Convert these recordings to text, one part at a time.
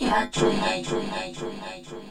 Yeah, I dream, I dream, I dream,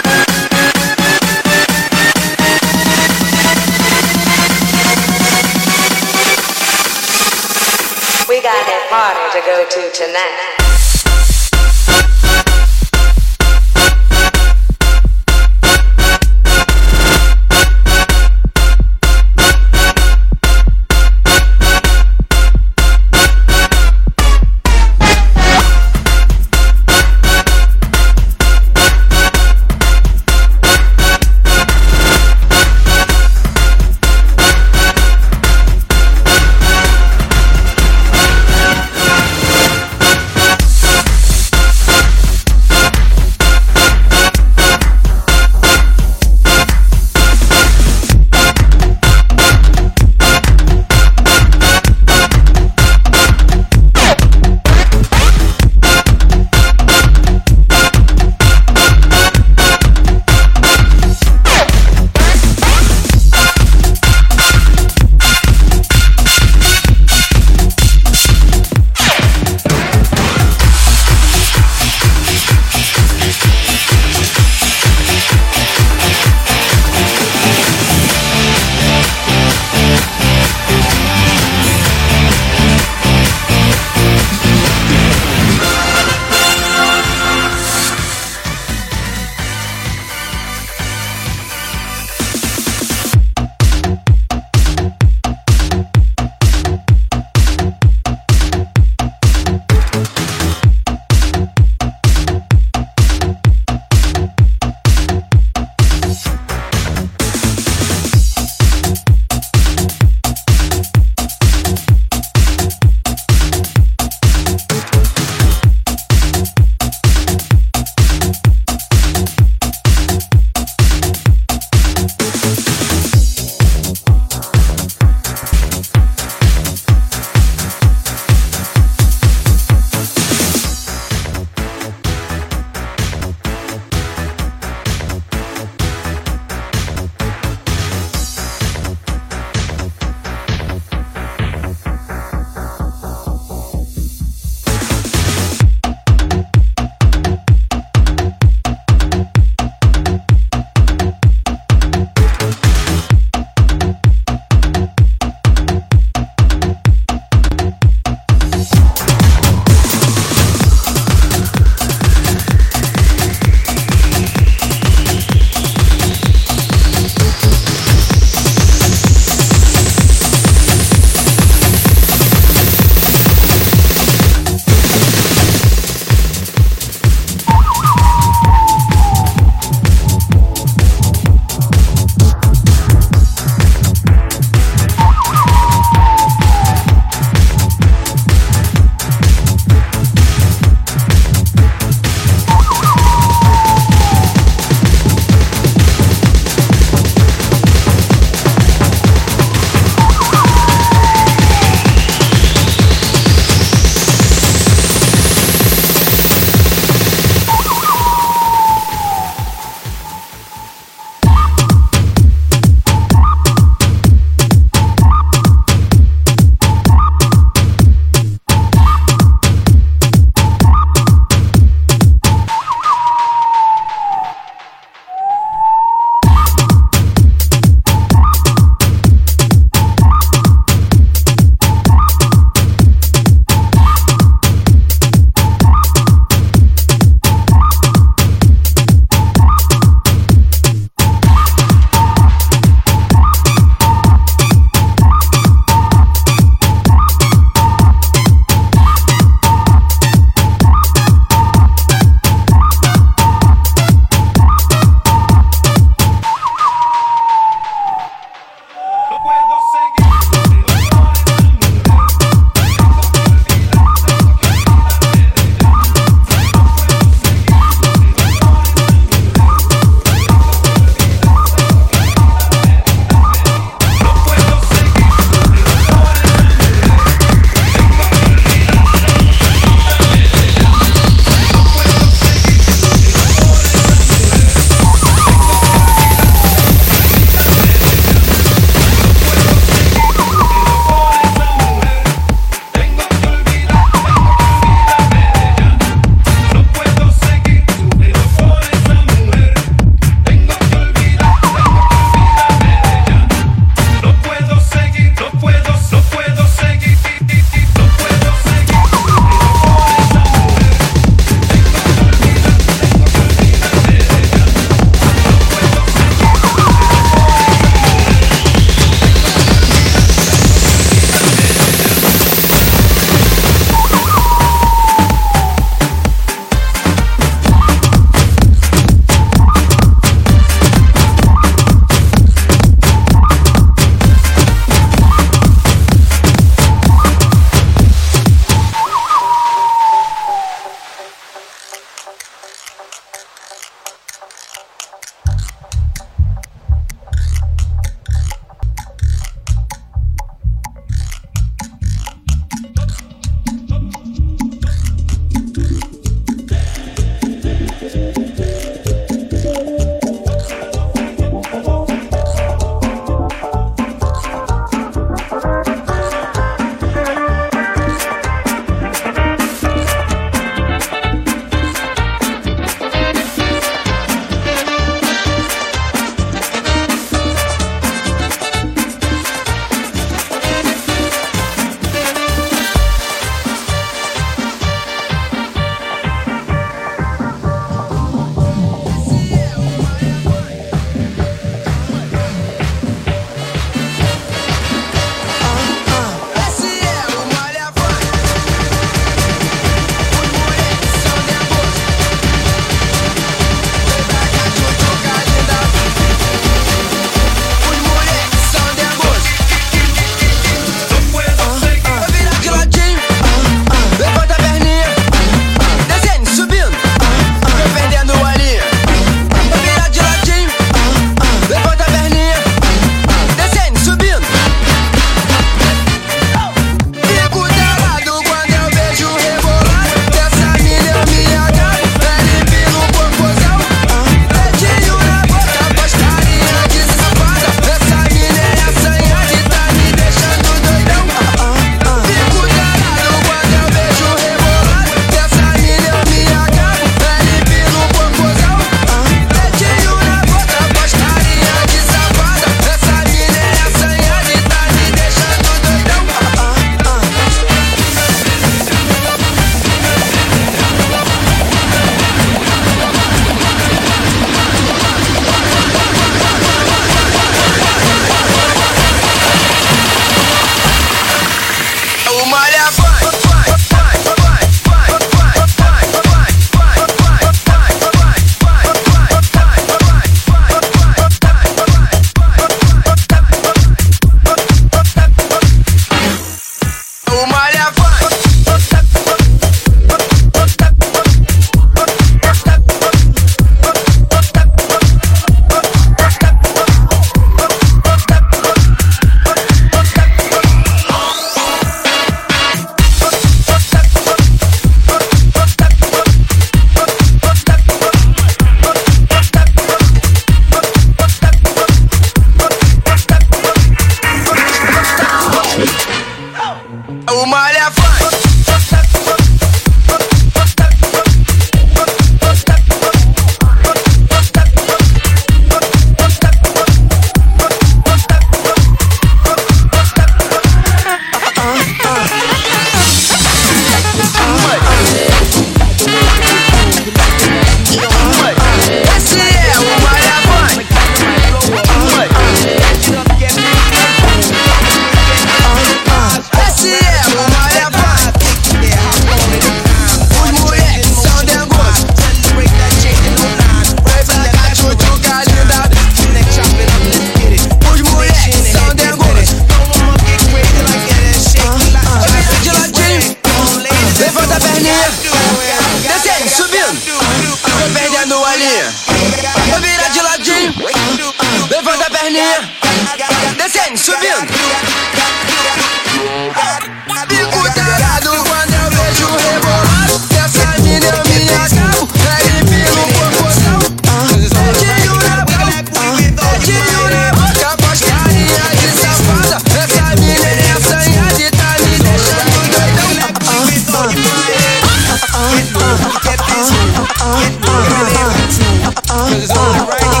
uh,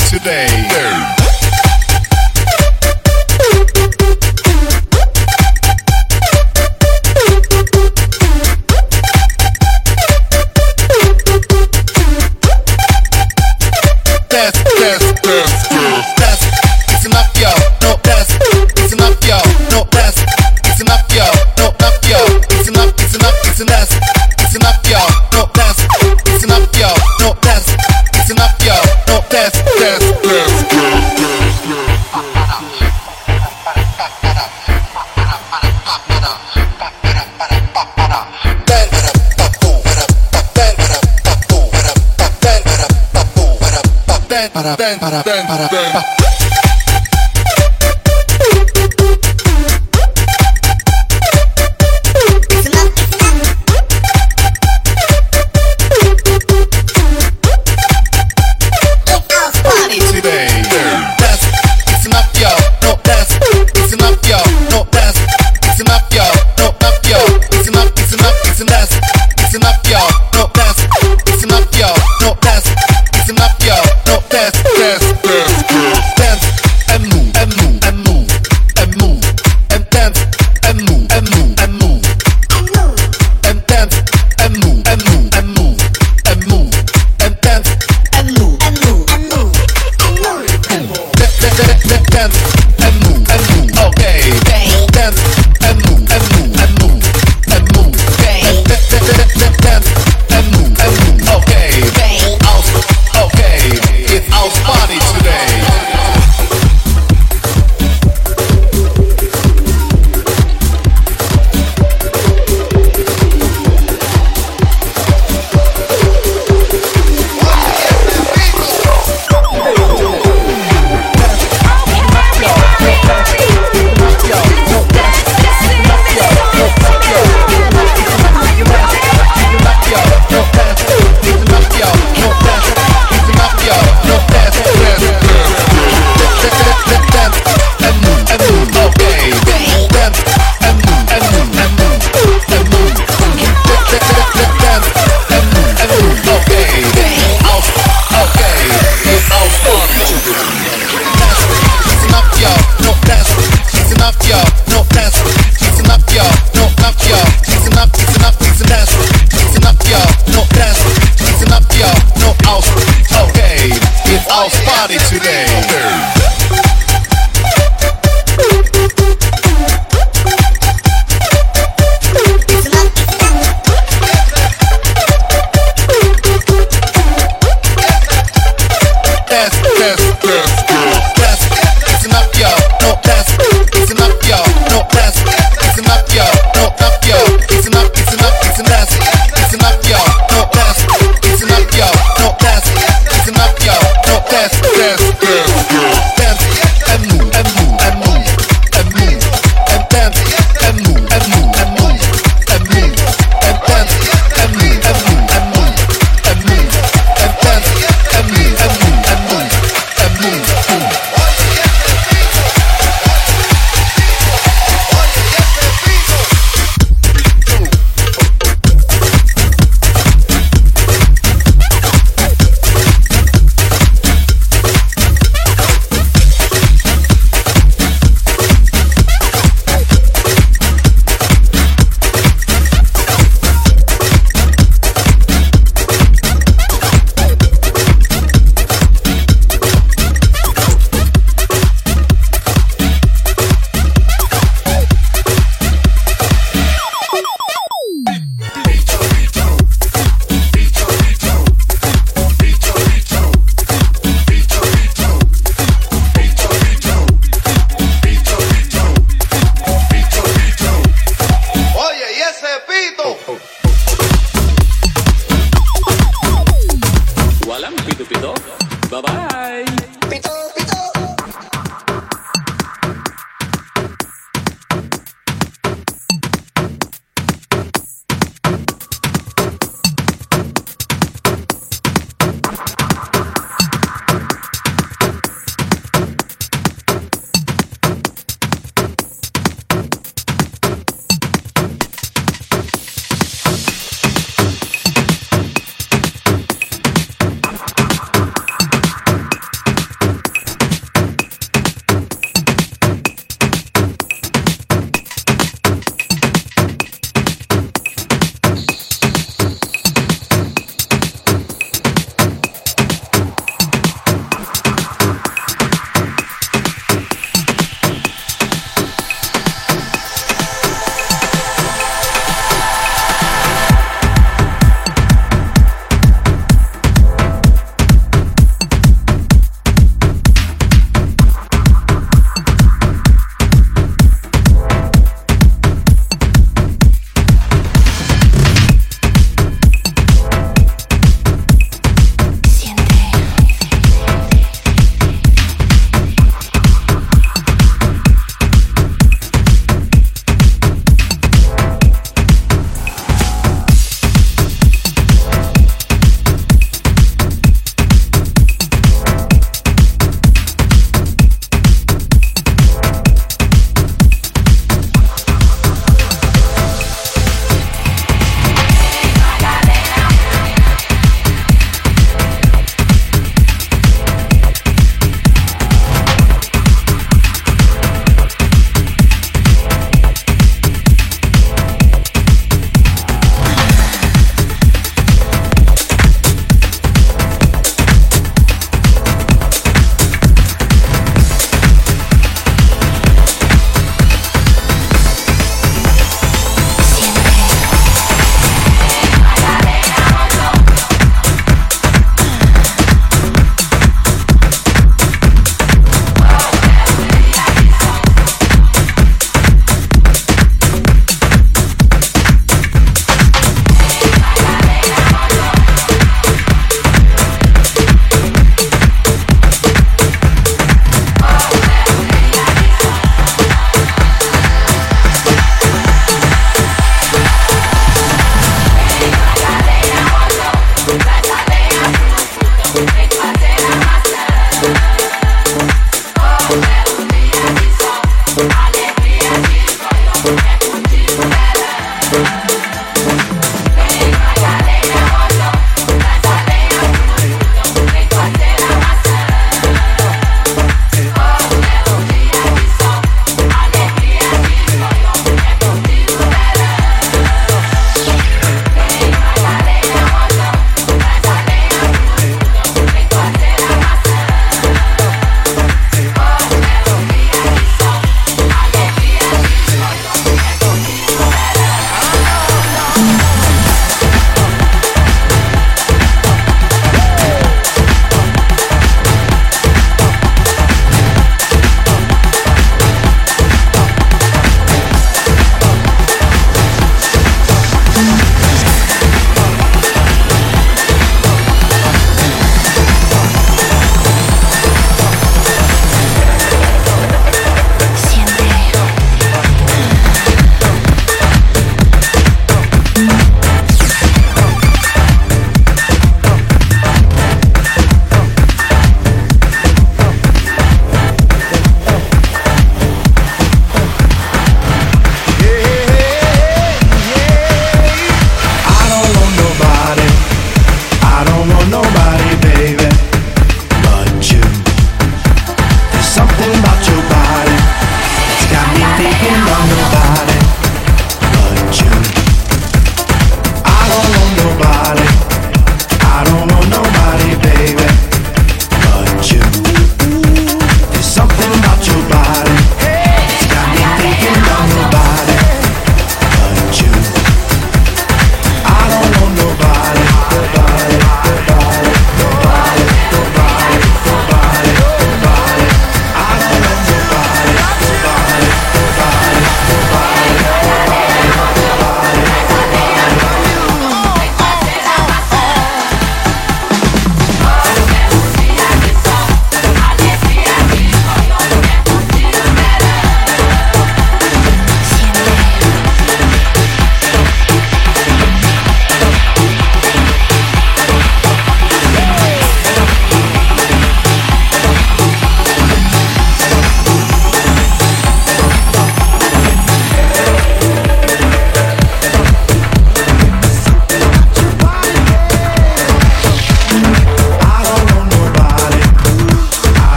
today.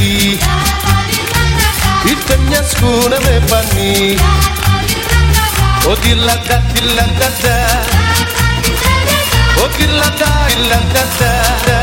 padi Hitamnya skuna mepani Oh dilaka dilaka da Oh dilaka dilaka da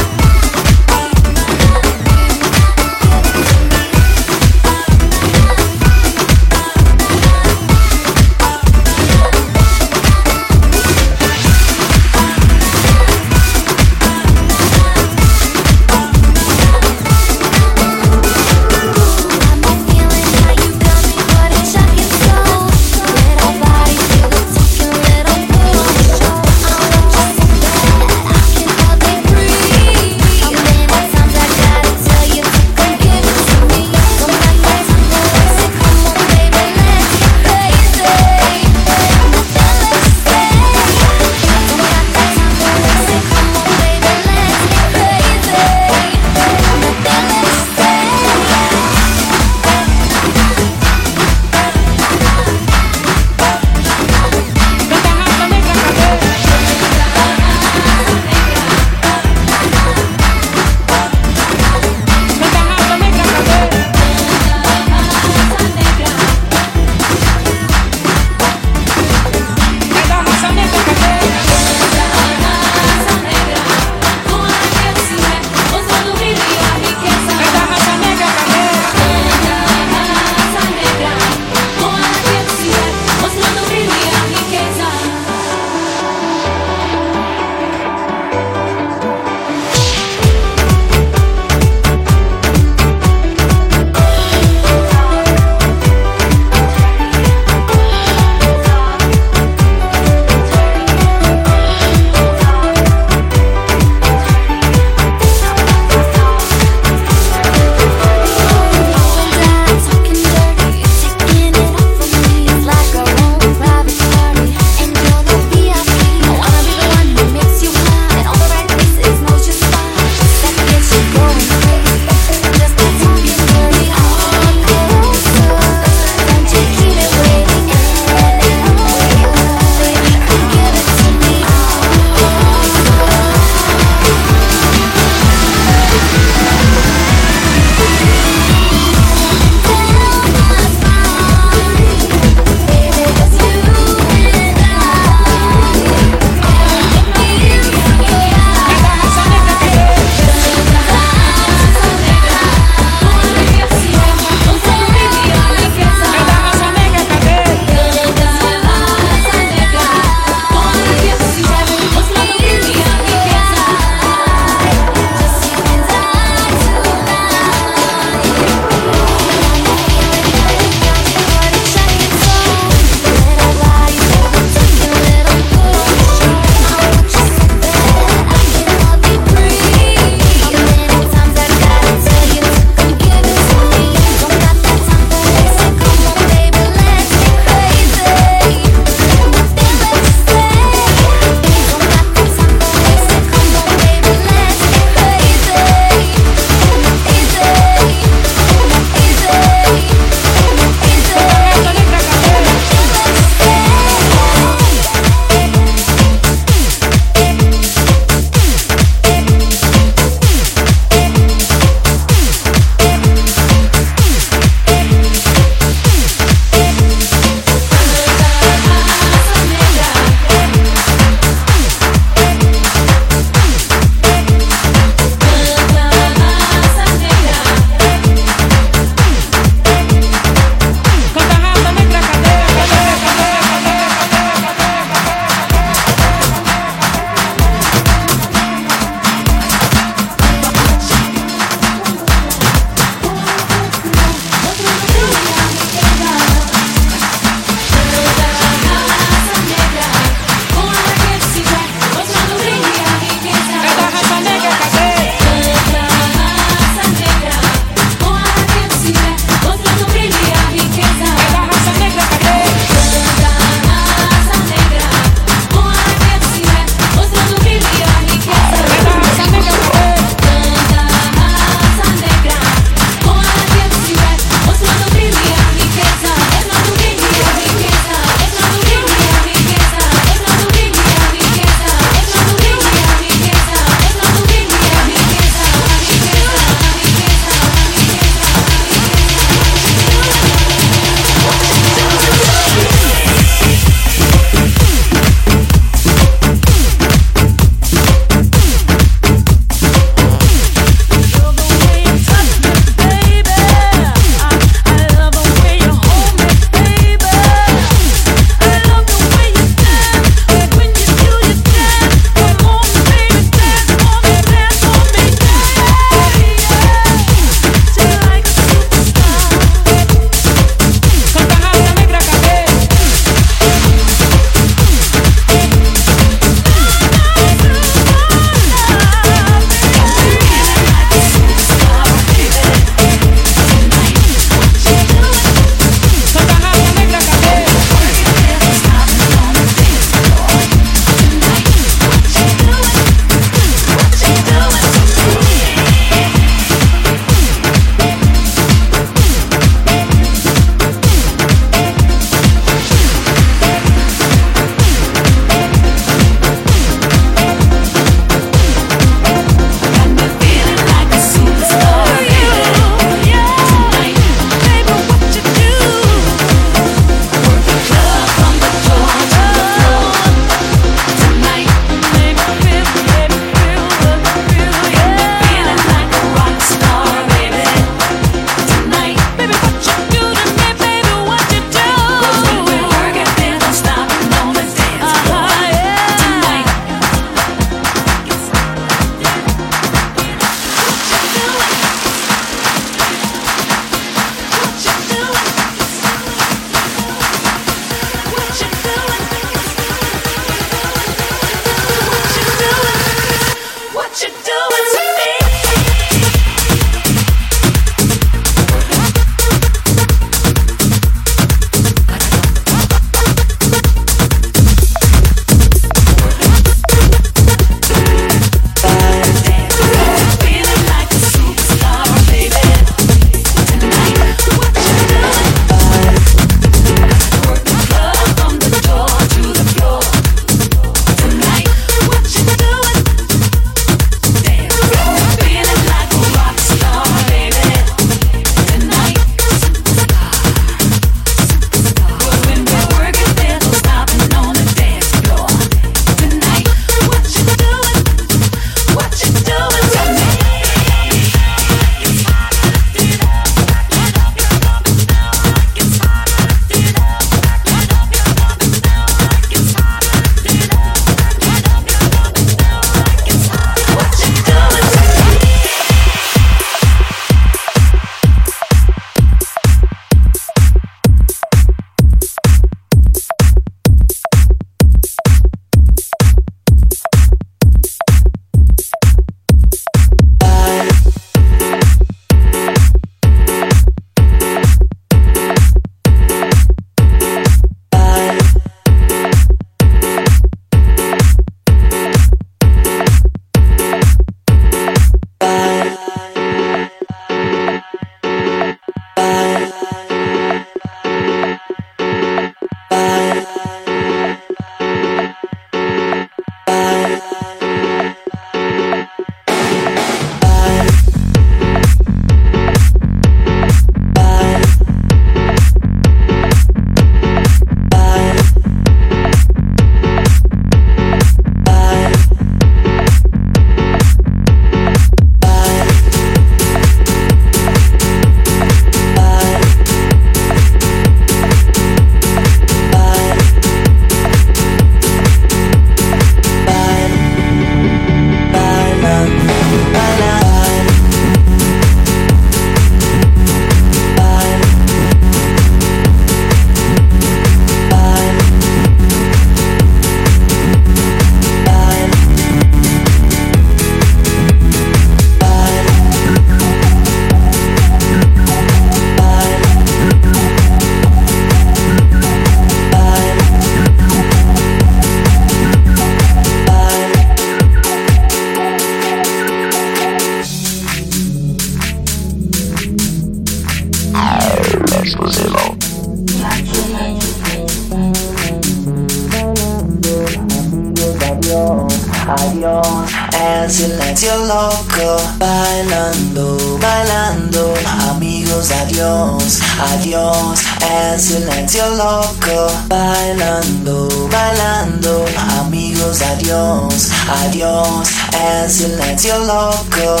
bailando, bailando. Amigos, adiós, adiós. El silencio loco.